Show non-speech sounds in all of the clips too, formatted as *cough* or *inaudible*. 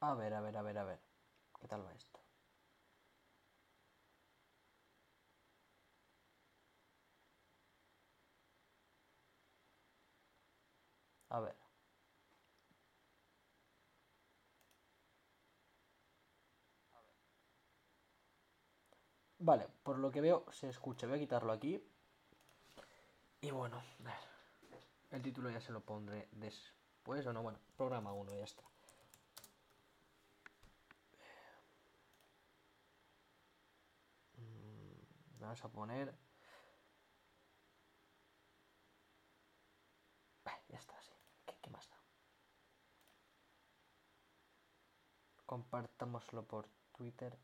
A ver, a ver, a ver, a ver. ¿Qué tal va esto? A ver. Vale, por lo que veo se escucha. Voy a quitarlo aquí. Y bueno, a ver. El título ya se lo pondré después o no. Bueno, programa 1 ya está. Vamos a poner. Ah, Ya está, sí. ¿Qué, más da? Compartámoslo por Twitter.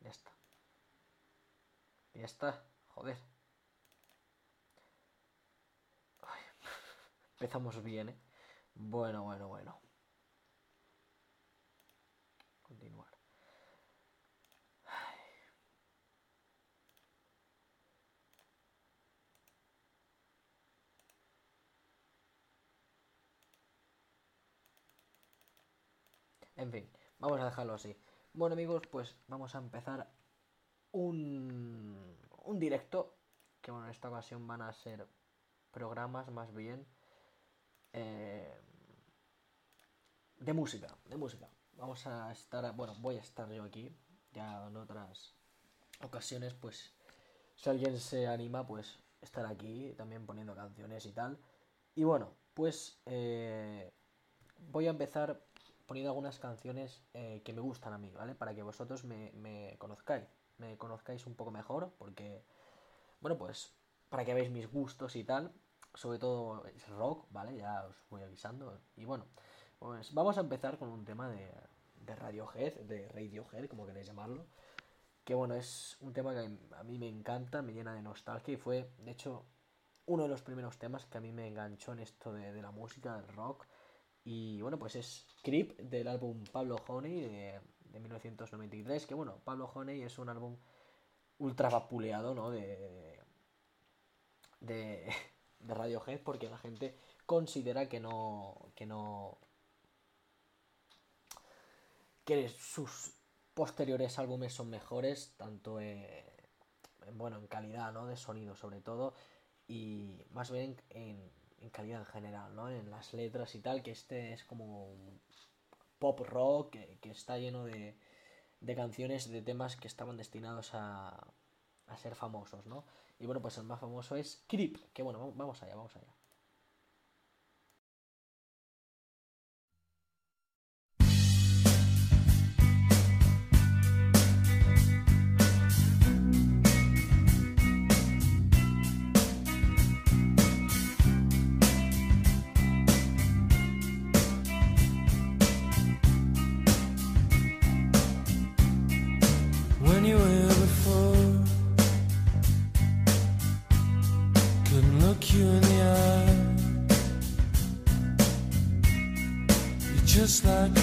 Ya está. Ya está. Joder. *laughs* Empezamos bien, ¿eh? Bueno, bueno, bueno. En fin, vamos a dejarlo así. Bueno amigos, pues vamos a empezar un, un directo. Que bueno, en esta ocasión van a ser programas más bien eh, de música, de música. Vamos a estar, bueno, voy a estar yo aquí. Ya en otras ocasiones, pues si alguien se anima, pues estar aquí también poniendo canciones y tal. Y bueno, pues eh, voy a empezar poniendo algunas canciones eh, que me gustan a mí, ¿vale? Para que vosotros me, me conozcáis, me conozcáis un poco mejor, porque, bueno, pues para que veáis mis gustos y tal, sobre todo es rock, ¿vale? Ya os voy avisando. Y bueno, pues vamos a empezar con un tema de, de Radiohead, de Radiohead, como queréis llamarlo. Que bueno, es un tema que a mí me encanta, me llena de nostalgia y fue, de hecho, uno de los primeros temas que a mí me enganchó en esto de, de la música, del rock. Y bueno, pues es Creep del álbum Pablo Honey de, de 1993. Que bueno, Pablo Honey es un álbum ultra vapuleado, ¿no? De, de, *laughs* de Radiohead porque la gente considera que no. que no. Que sus posteriores álbumes son mejores, tanto en, bueno, en calidad, ¿no? De sonido sobre todo, y más bien en, calidad en general, ¿no? En las letras y tal, que este es como un pop rock que, que está lleno de, de, canciones, de temas que estaban destinados a, a, ser famosos, ¿no? Y bueno, pues el más famoso es Creep, que bueno, vamos allá, vamos allá. Just like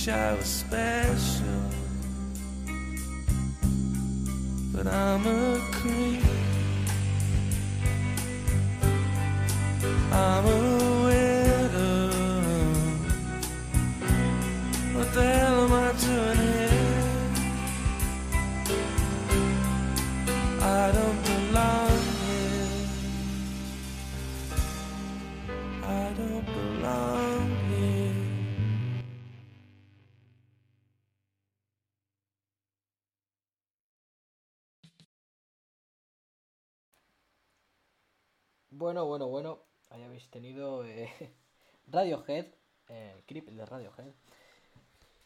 wish I was special, Bueno, bueno, bueno. Ahí habéis tenido eh, *laughs* Radiohead, eh, Creep de Radiohead.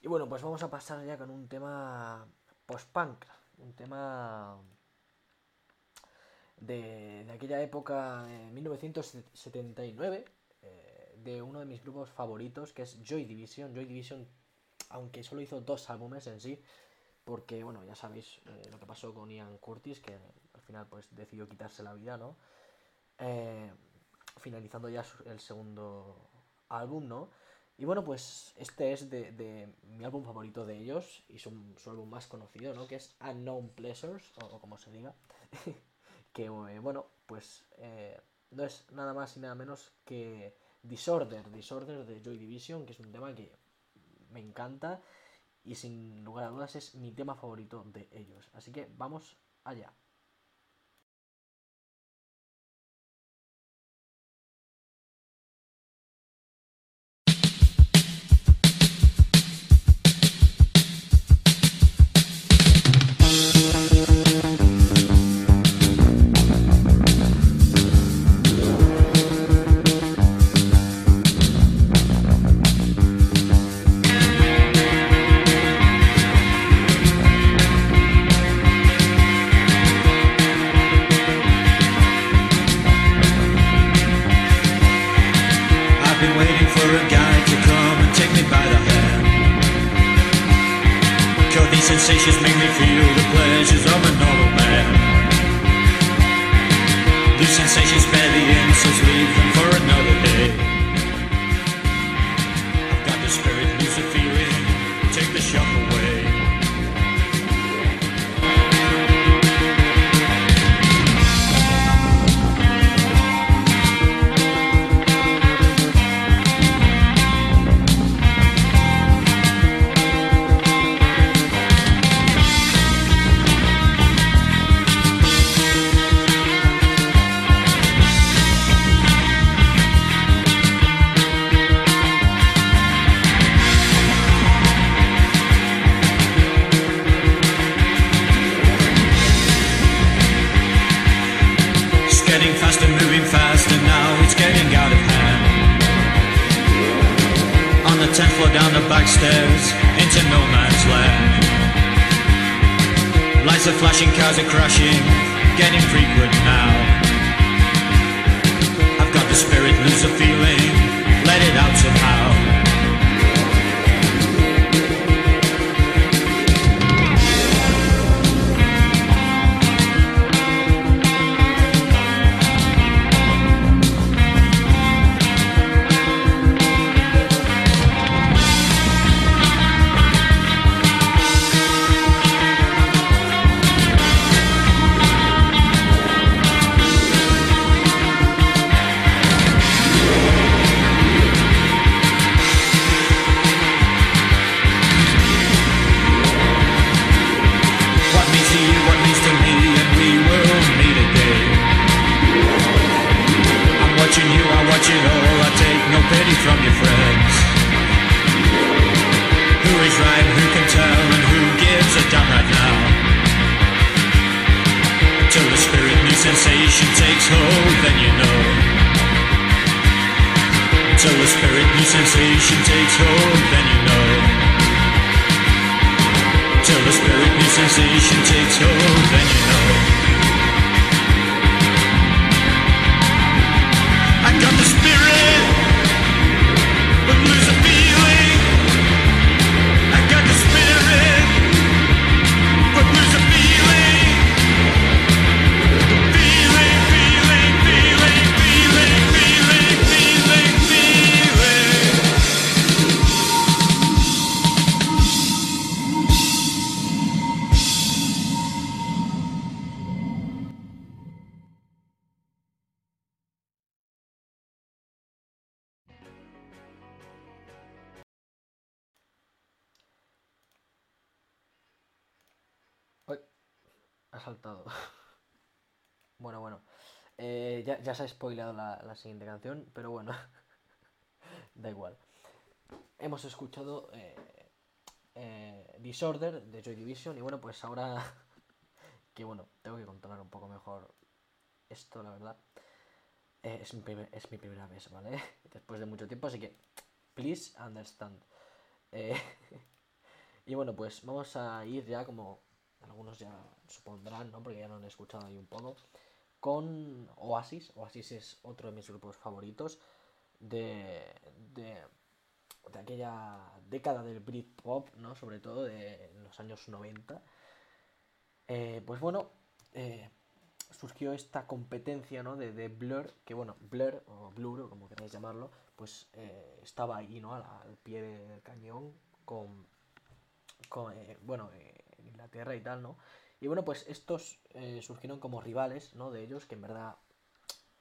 Y bueno, pues vamos a pasar ya con un tema post-punk. Un tema de, aquella época, de 1979, eh, de uno de mis grupos favoritos, que es Joy Division. Joy Division, aunque solo hizo dos álbumes en sí, porque, bueno, ya sabéis lo que pasó con Ian Curtis, que al final pues decidió quitarse la vida, ¿no? Eh, finalizando ya el segundo álbum, ¿no? Y bueno, pues este es de, de mi álbum favorito de ellos y su, su álbum más conocido, ¿no? Que es Unknown Pleasures, o, o como se diga. *laughs* que eh, bueno, pues eh, no es nada más y nada menos que Disorder, Disorder de Joy Division, que es un tema que me encanta y sin lugar a dudas es mi tema favorito de ellos. Así que vamos allá. Takes then you know. Until the spirit new sensation takes hold, then you know. Till the spirit new sensation takes hold, then you know. Eh, ya, ya se ha spoilado la, la siguiente canción, pero bueno. *laughs* da igual. Hemos escuchado eh, eh, Disorder de Joy Division y bueno, pues ahora *laughs* que bueno, tengo que controlar un poco mejor esto, la verdad. Eh, es, mi primer- es mi primera vez, ¿vale? *laughs* Después de mucho tiempo, así que please understand. Eh, y bueno, pues vamos a ir ya como algunos ya supondrán, ¿no? Porque ya lo han escuchado ahí un poco. Con Oasis. Oasis es otro de mis grupos favoritos de, de, aquella década del Britpop, ¿no? Sobre todo de los años 90. Eh, pues bueno, eh, surgió esta competencia, ¿no? De, Blur, que bueno, Blur o Blur, como queráis llamarlo, pues eh, estaba ahí, ¿no? Al, pie del cañón con, con, eh, bueno, eh, Inglaterra y tal, ¿no? Y bueno, pues estos eh, surgieron como rivales, ¿no? De ellos, que en verdad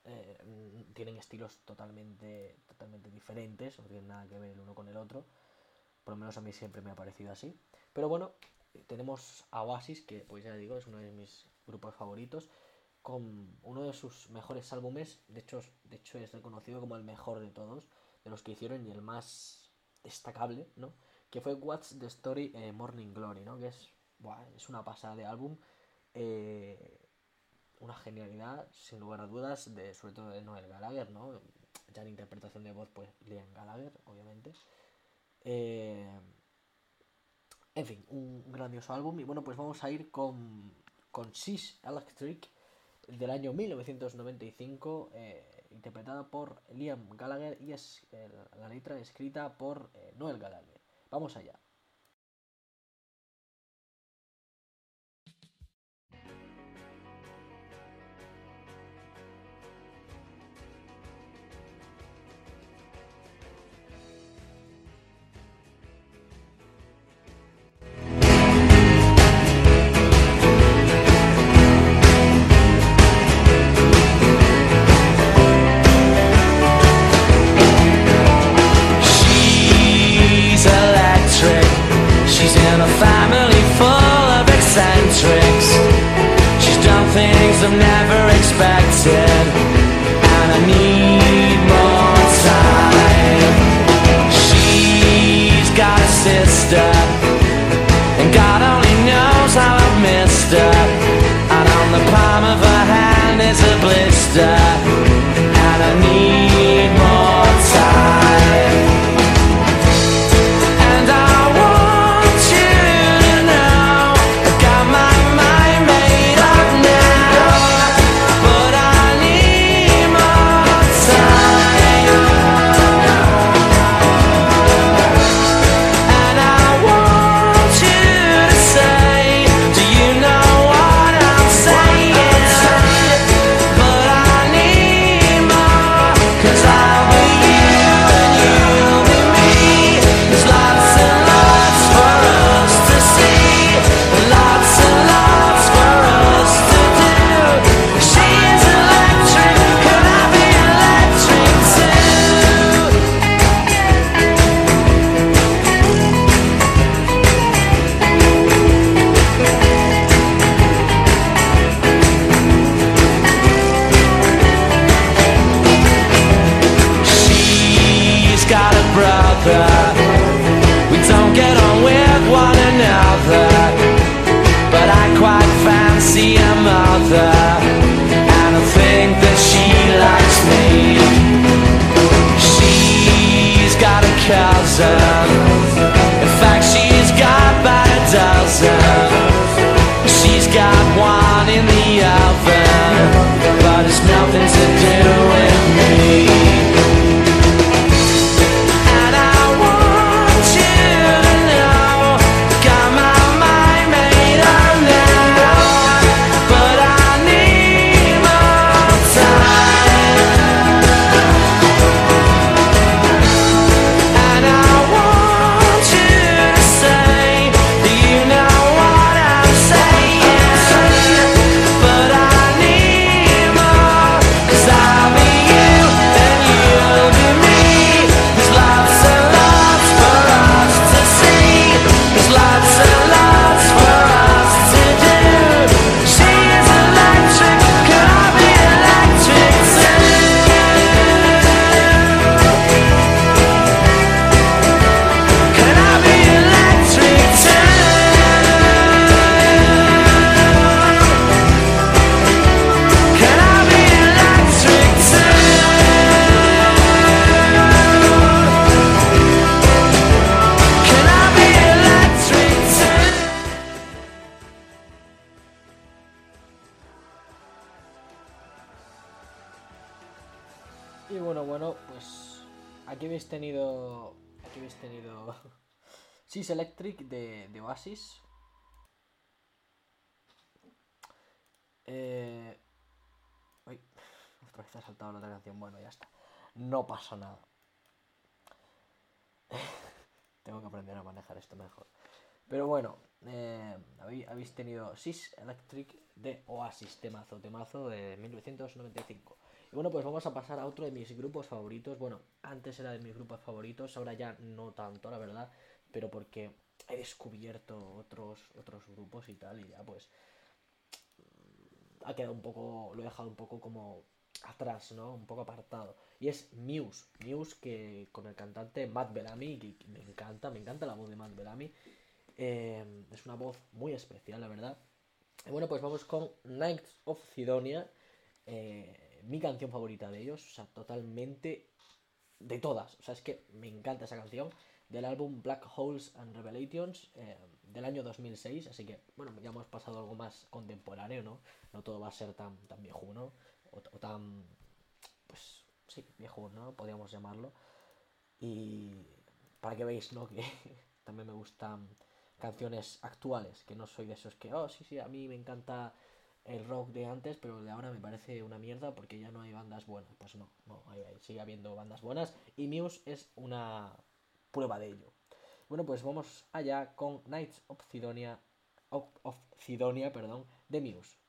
eh, mm, tienen estilos totalmente, totalmente diferentes, no tienen nada que ver el uno con el otro. Por lo menos a mí siempre me ha parecido así. Pero bueno, eh, tenemos a Oasis, que pues ya digo, es uno de mis grupos favoritos, con uno de sus mejores álbumes, de hecho, de hecho es reconocido como el mejor de todos, de los que hicieron y el más destacable, ¿no? Que fue What's the Story Morning Glory, ¿no? Que es, buah, es una pasada de álbum, eh, una genialidad, sin lugar a dudas, de, sobre todo de Noel Gallagher, ¿no? Ya en interpretación de voz, pues Liam Gallagher, obviamente. Eh, en fin, un grandioso álbum. Y bueno, pues vamos a ir con, con She's Electric del año 1995, eh, interpretada por Liam Gallagher y es eh, la letra escrita por eh, Noel Gallagher. Vamos allá. Sis Electric de, Oasis. Eh. Uy, *laughs* otra vez ha saltado la otra canción. Bueno, ya está. No pasa nada. *laughs* Tengo que aprender a manejar esto mejor. Pero bueno, eh, habéis tenido Sis Electric de Oasis, temazo, temazo de 1995. Y bueno, pues vamos a pasar a otro de mis grupos favoritos. Bueno, antes era de mis grupos favoritos, ahora ya no tanto, la verdad, pero porque he descubierto otros, otros grupos y tal, y ya pues ha quedado un poco, lo he dejado un poco como atrás, ¿no? Un poco apartado. Y es Muse, Muse que con el cantante Matt Bellamy, me encanta, me encanta la voz de Matt Bellamy. Eh, es una voz muy especial, la verdad. Y bueno, pues vamos con Nights of Sidonia, eh, mi canción favorita de ellos, o sea, totalmente de todas. O sea, es que me encanta esa canción del álbum Black Holes and Revelations eh, del año 2006. Así que, bueno, ya hemos pasado algo más contemporáneo, ¿no? No todo va a ser tan, tan viejuno o, o tan, pues, sí, viejuno, ¿no? Podríamos llamarlo. Y para que veáis, ¿no? *laughs* Que también me gustan canciones actuales, que no soy de esos que, oh, sí, sí, a mí me encanta el rock de antes, pero el de ahora me parece una mierda porque ya no hay bandas buenas. Pues no, no, ahí, ahí sigue habiendo bandas buenas y Muse es una prueba de ello. Bueno, pues vamos allá con Knights of Sidonia, of, perdón, de Muse.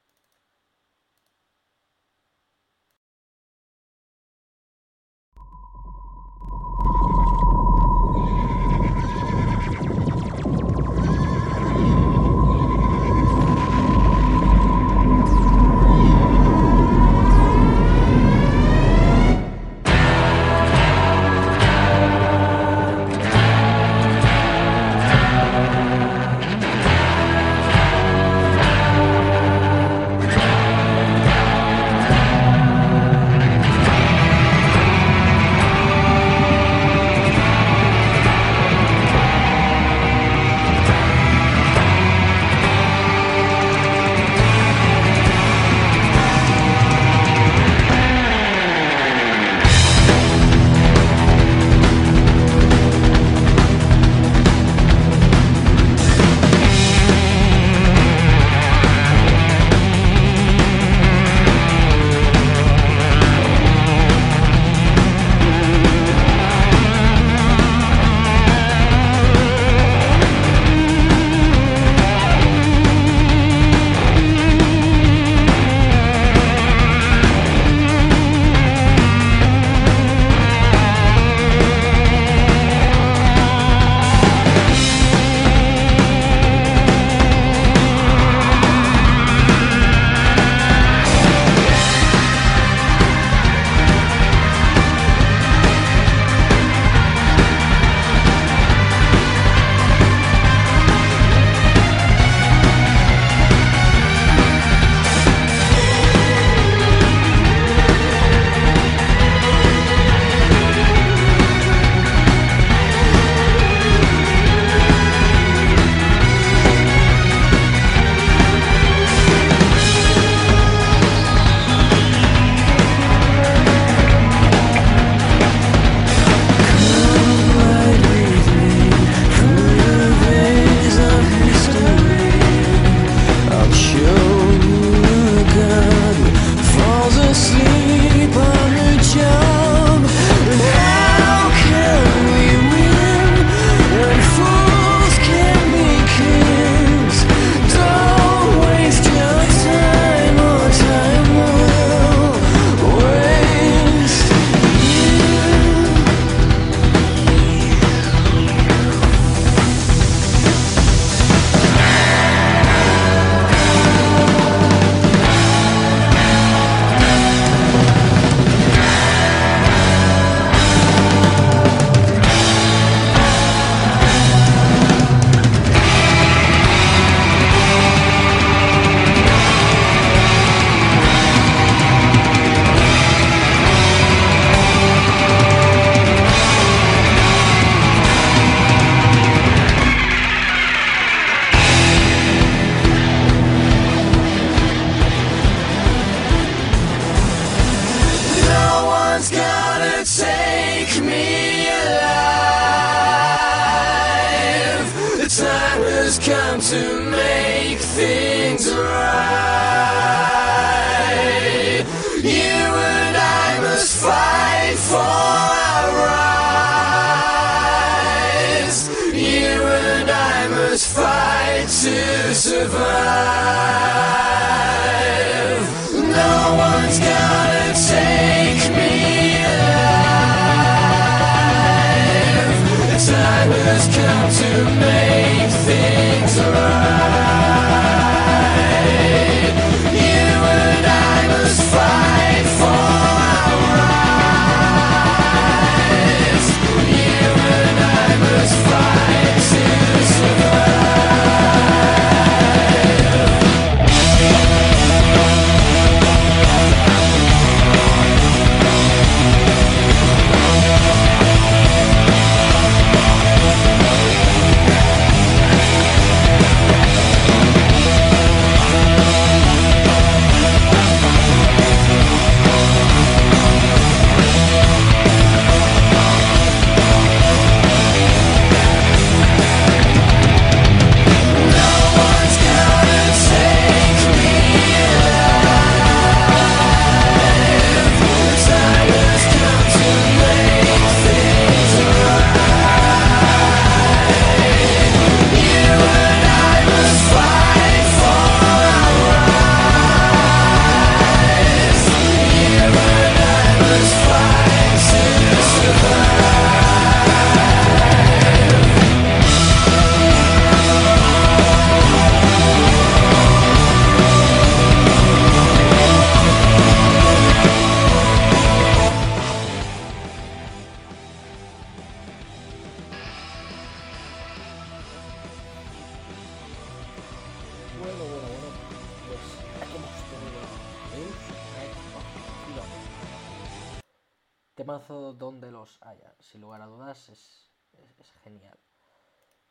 Temazo donde los haya. Sin lugar a dudas es, es- genial.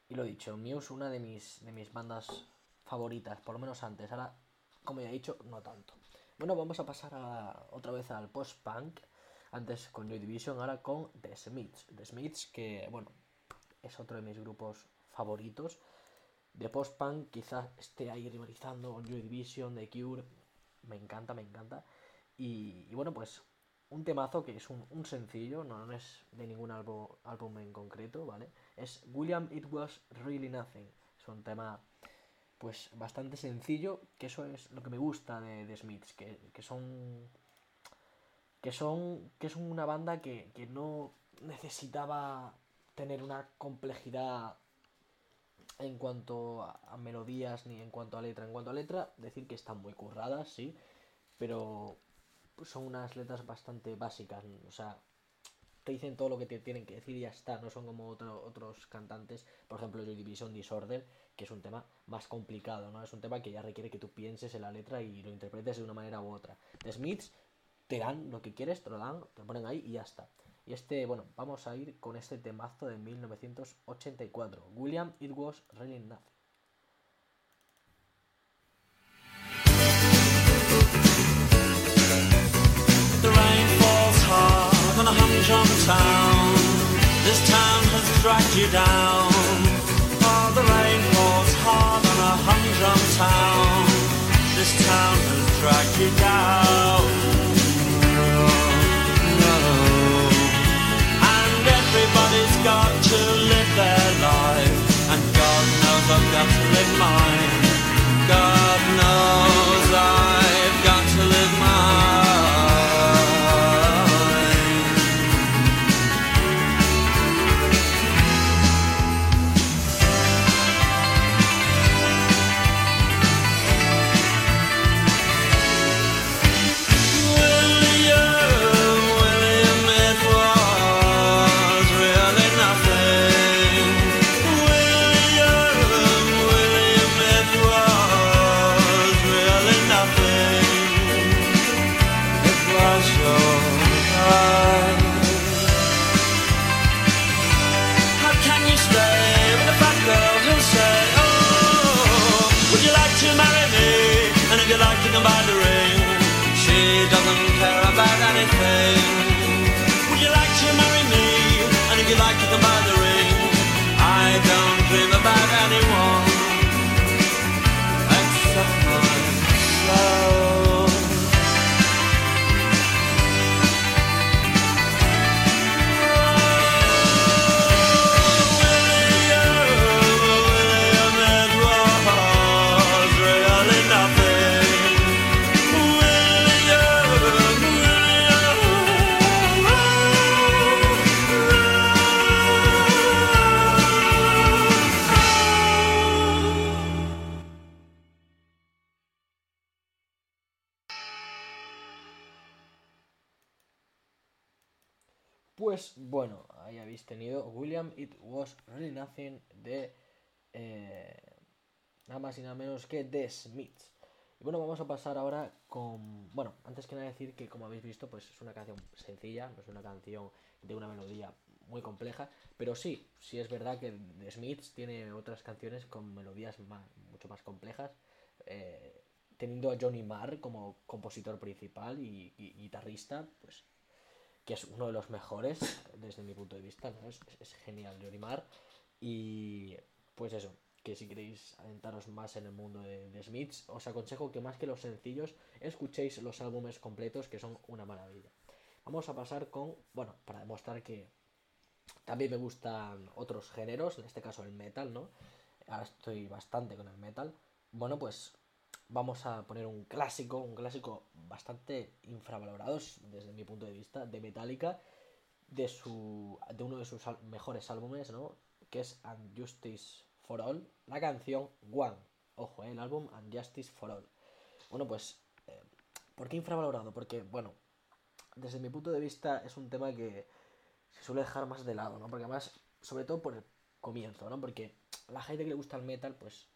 Y lo dicho, Muse una de mis, de mis bandas favoritas, por lo menos antes. Ahora, como ya he dicho, no tanto. Bueno, vamos a pasar otra vez al post-punk. Antes con Joy Division, ahora con The Smiths. The Smiths, que bueno, es otro de mis grupos favoritos. De post-punk quizás esté ahí rivalizando con Joy Division, The Cure. Me encanta, me encanta. Y bueno, pues un temazo que es un, un sencillo, no, es de ningún álbum, álbum en concreto, ¿vale? Es William It Was Really Nothing. Es un tema pues bastante sencillo, que eso es lo que me gusta de, de Smiths, que, que son que son que son una banda que, que no necesitaba tener una complejidad en cuanto a melodías ni en cuanto a letra. En cuanto a letra, decir que están muy curradas, sí, pero son unas letras bastante básicas, o sea, te dicen todo lo que te tienen que decir y ya está, no son como otro- otros cantantes, por ejemplo, Joy Division Disorder, que es un tema más complicado, ¿no? Es un tema que ya requiere que tú pienses en la letra y lo interpretes de una manera u otra. The Smiths te dan lo que quieres, te lo dan, te lo ponen ahí y ya está. Y este, bueno, vamos a ir con este temazo de 1984. William, It Was Really Nothing. Humdrum town. This town has dragged you down. Oh, the rain falls hard on a humdrum town. This town has dragged you down. Bueno, ahí habéis tenido William It Was Really Nothing de eh, nada más y nada menos que The Smiths. Y bueno, vamos a pasar ahora con. Bueno, antes que nada decir que como habéis visto, pues es una canción sencilla, no es una canción de una melodía muy compleja, pero sí, sí es verdad que The Smiths tiene otras canciones con melodías ma- mucho más complejas, eh, teniendo a Johnny Marr como compositor principal y guitarrista, pues que es uno de los mejores desde mi punto de vista, ¿no? Es, genial Johnny Marr y pues eso, que si queréis adentaros más en el mundo de, de Smiths, os aconsejo que más que los sencillos, escuchéis los álbumes completos que son una maravilla. Vamos a pasar con, bueno, para demostrar que también me gustan otros géneros, en este caso el metal, ¿no? Ahora estoy bastante con el metal. Bueno, pues vamos a poner un clásico, un clásico bastante infravalorado desde mi punto de vista, de Metallica, de, su, de uno de sus mejores álbumes, ¿no? Que es And Justice for All, la canción One. Ojo, ¿eh? el álbum And Justice for All. Bueno, pues, eh, ¿por qué infravalorado? Porque, bueno, desde mi punto de vista es un tema que se suele dejar más de lado, ¿no? Porque además, sobre todo por el comienzo, ¿no? Porque la gente que le gusta el metal, pues,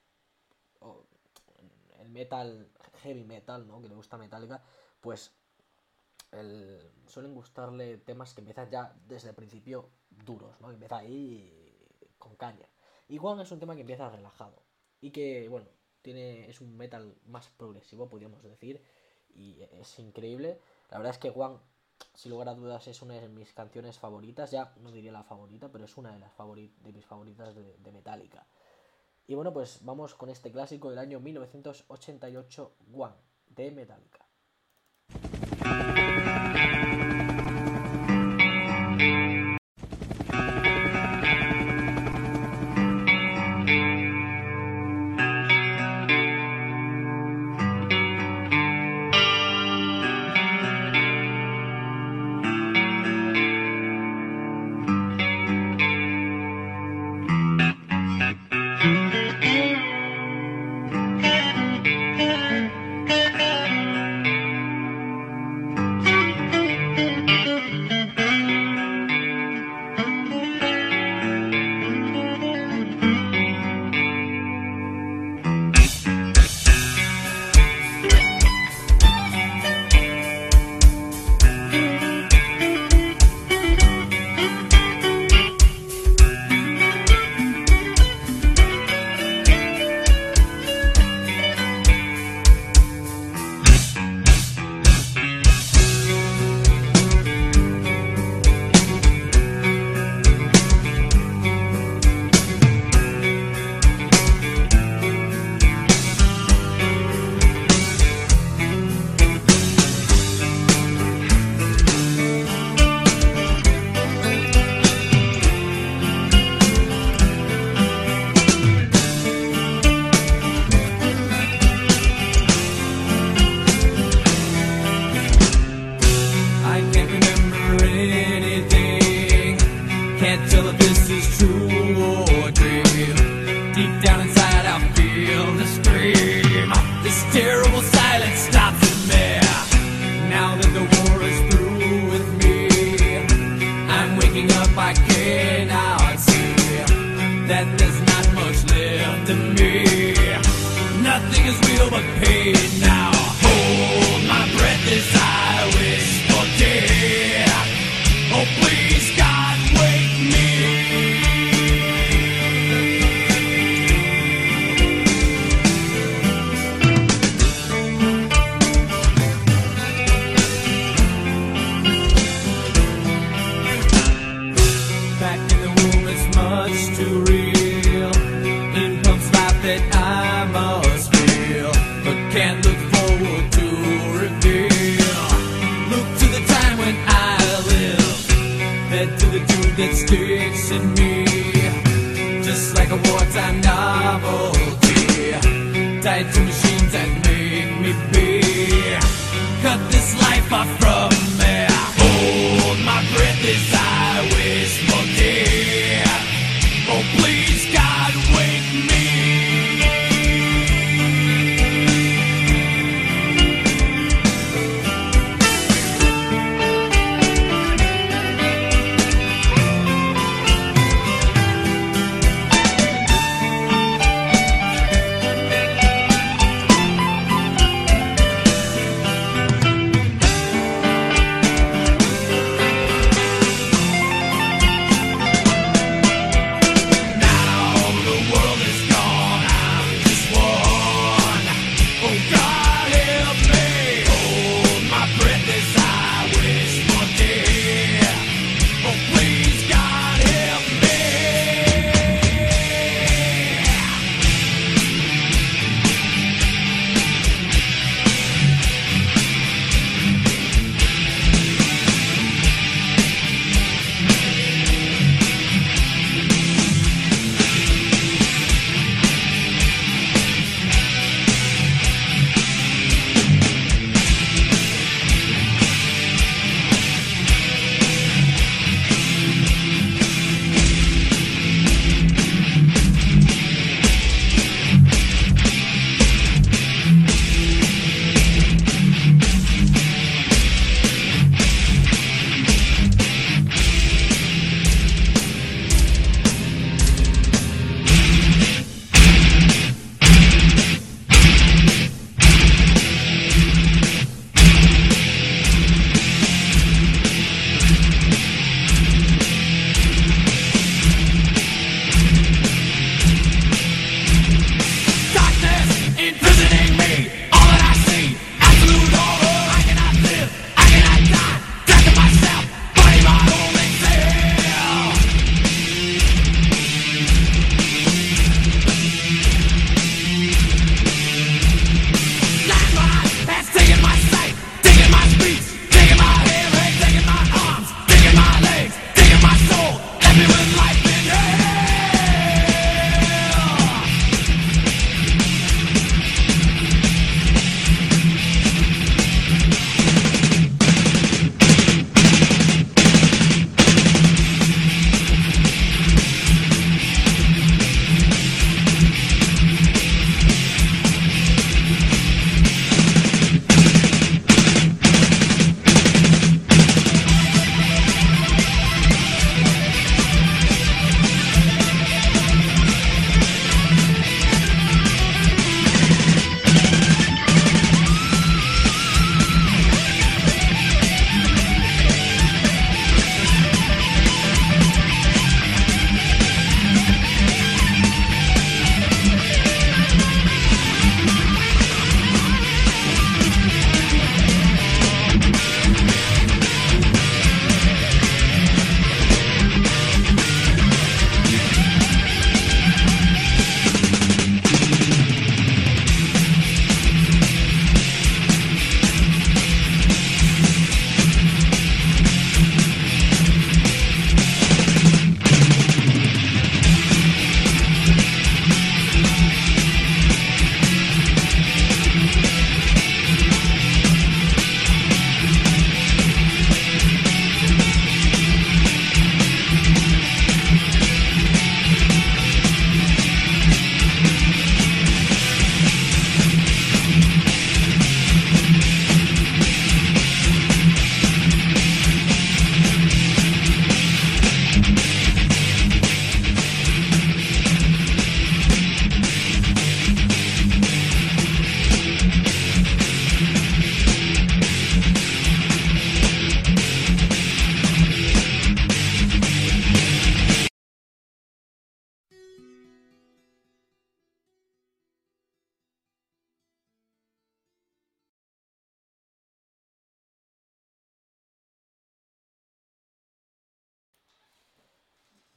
el metal, heavy metal, ¿no? Que le gusta Metallica, pues el- suelen gustarle temas que empiezan ya desde el principio duros, ¿no? Empieza ahí con caña. Y One es un tema que empieza relajado y que, bueno, tiene es un metal más progresivo, podríamos decir, y es increíble. La verdad es que One, sin lugar a dudas, es una de mis canciones favoritas, ya no diría la favorita, pero es una de las favori- de mis favoritas de, de Metallica. Y bueno, pues vamos con este clásico del año 1988, One, de Metallica.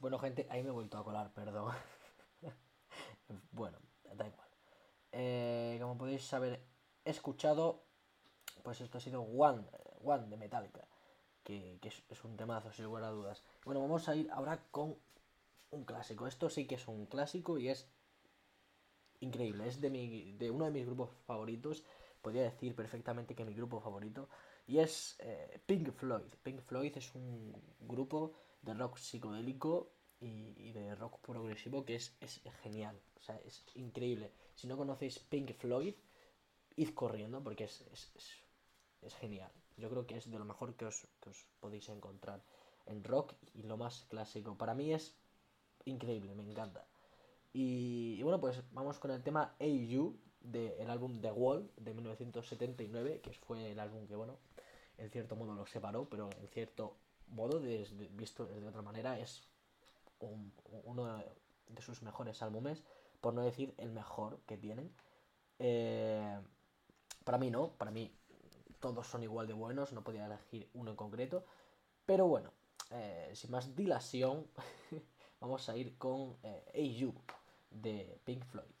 Bueno, gente, ahí me he vuelto a colar, perdón. *laughs* bueno, da igual. Eh, como podéis haber escuchado, pues esto ha sido One, One de Metallica, que, es un temazo, sin lugar a dudas. Bueno, vamos a ir ahora con un clásico. Esto sí que es un clásico y es increíble. Es de, mi, de uno de mis grupos favoritos. Podría decir perfectamente que mi grupo favorito. Y es eh, Pink Floyd. Pink Floyd es un grupo de rock psicodélico y, y de rock progresivo que es, es genial. O sea, es increíble. Si no conocéis Pink Floyd, id corriendo porque es, es, es, genial. Yo creo que es de lo mejor que os, que os podéis encontrar en rock y lo más clásico. Para mí es increíble, me encanta. Y, y bueno, pues vamos con el tema AU del álbum The Wall de 1979, que fue el álbum que, bueno, en cierto modo lo separó, pero en cierto modo, desde- visto de otra manera, es un- uno de, sus mejores álbumes, por no decir el mejor que tienen. Eh, para mí no, para mí todos son igual de buenos, no podía elegir uno en concreto. Pero bueno, eh, sin más dilación, *laughs* vamos a ir con eh, de Pink Floyd.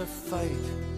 to fight.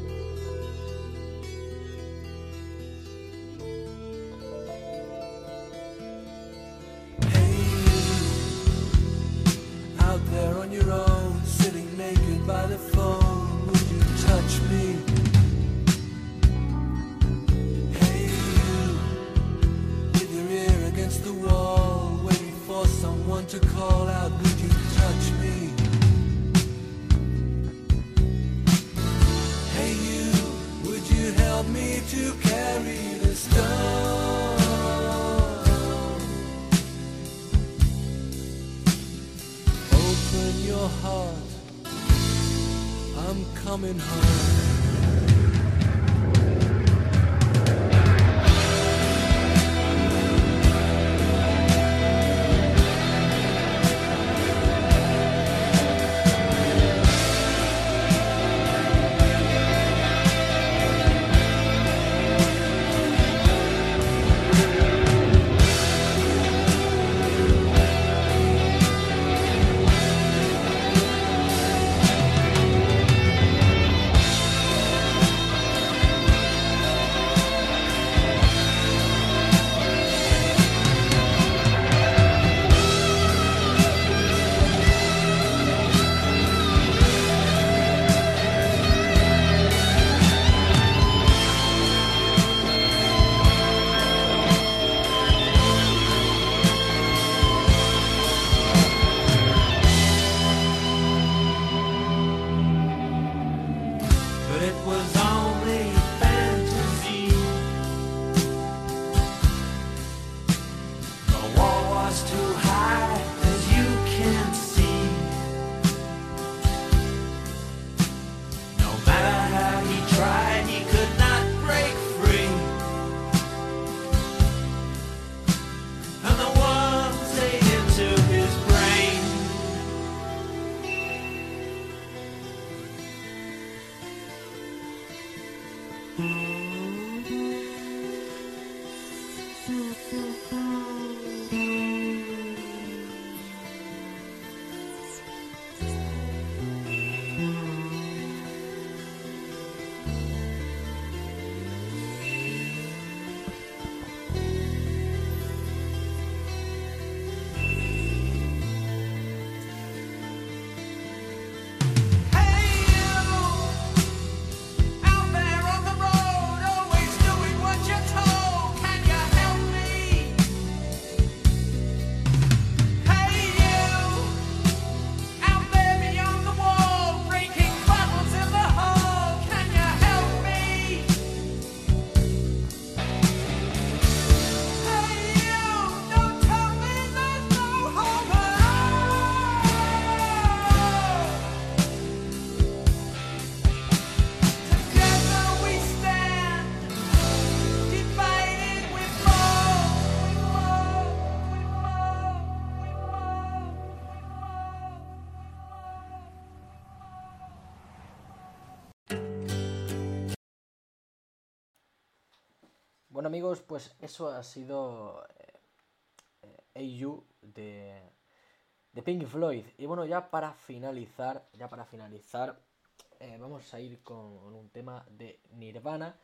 it was Bueno amigos, pues eso ha sido eh, AU de, de Pink Floyd. Y bueno, ya para finalizar, ya para finalizar, eh, vamos a ir con un tema de Nirvana.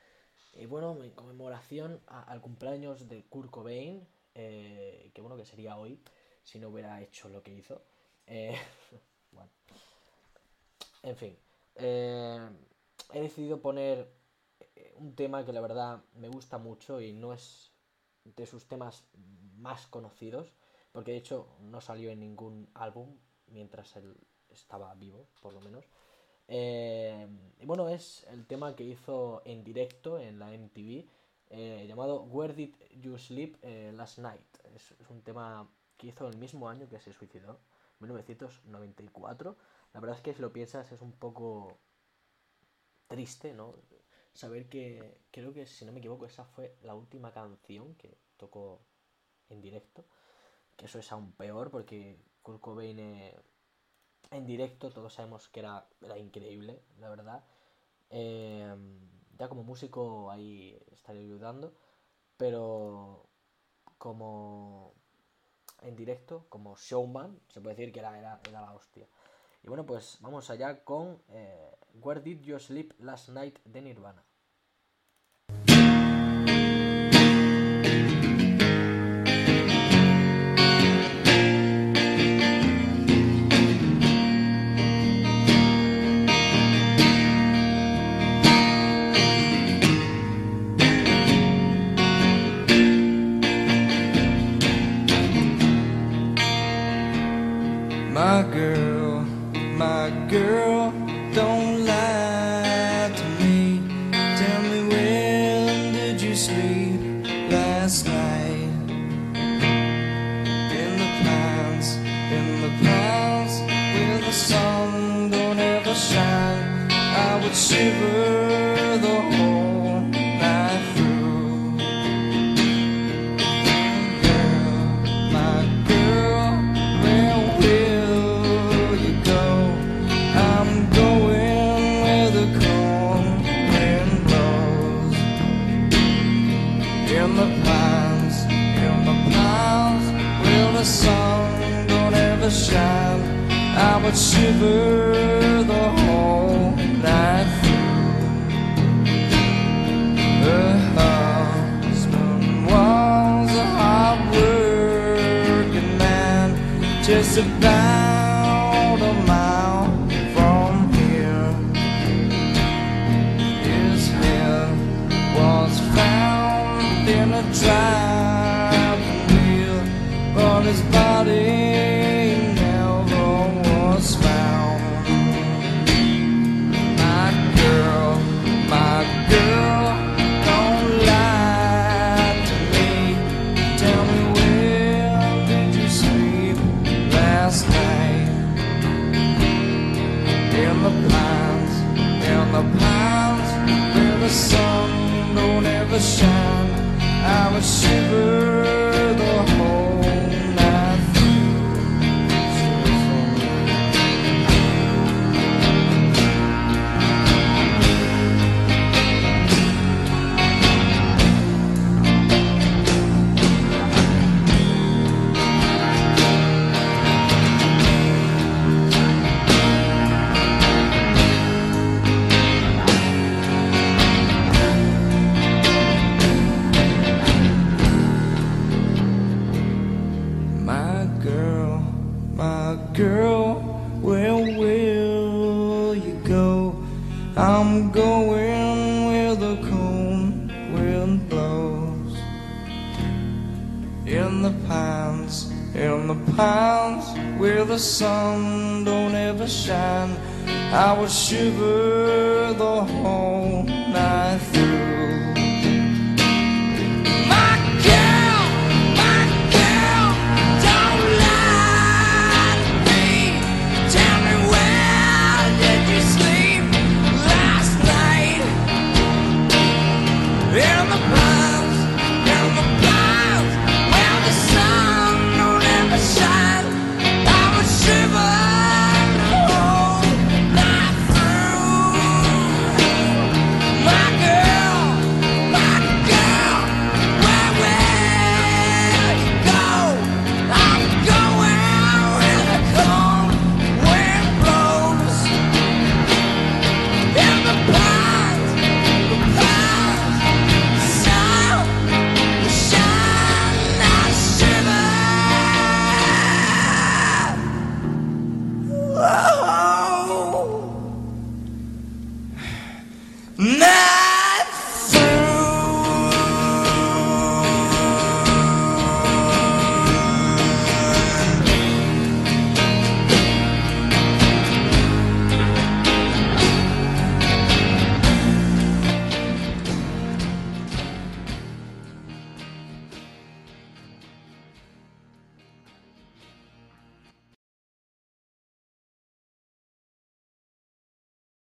Y bueno, en conmemoración a- al cumpleaños de Kurt Cobain, eh, que bueno que sería hoy, si no hubiera hecho lo que hizo. Eh, *laughs* bueno. En fin. eh, he decidido poner eh, un tema que la verdad me gusta mucho y no es de sus temas más conocidos, porque de hecho no salió en ningún álbum mientras él estaba vivo, por lo menos. Eh, y bueno, es el tema que hizo en directo en la MTV, eh, llamado Where Did You Sleep Last Night. Es, es un tema que hizo el mismo año que se suicidó, 1994. La verdad es que si lo piensas es un poco triste, ¿no? Saber que creo que, si no me equivoco, esa fue la última canción que tocó en directo. Que eso es aún peor porque Kurt Cobain eh, en directo todos sabemos que era, era increíble, la verdad. Eh, ya como músico ahí estaría ayudando, pero como en directo, como showman, se puede decir que era, era, era la hostia. Y bueno, pues vamos allá con eh, Where Did You Sleep Last Night de Nirvana. Just about a mile from here. His head was found in a driving wheel, but his body the sun don't ever shine, I would shiver the whole.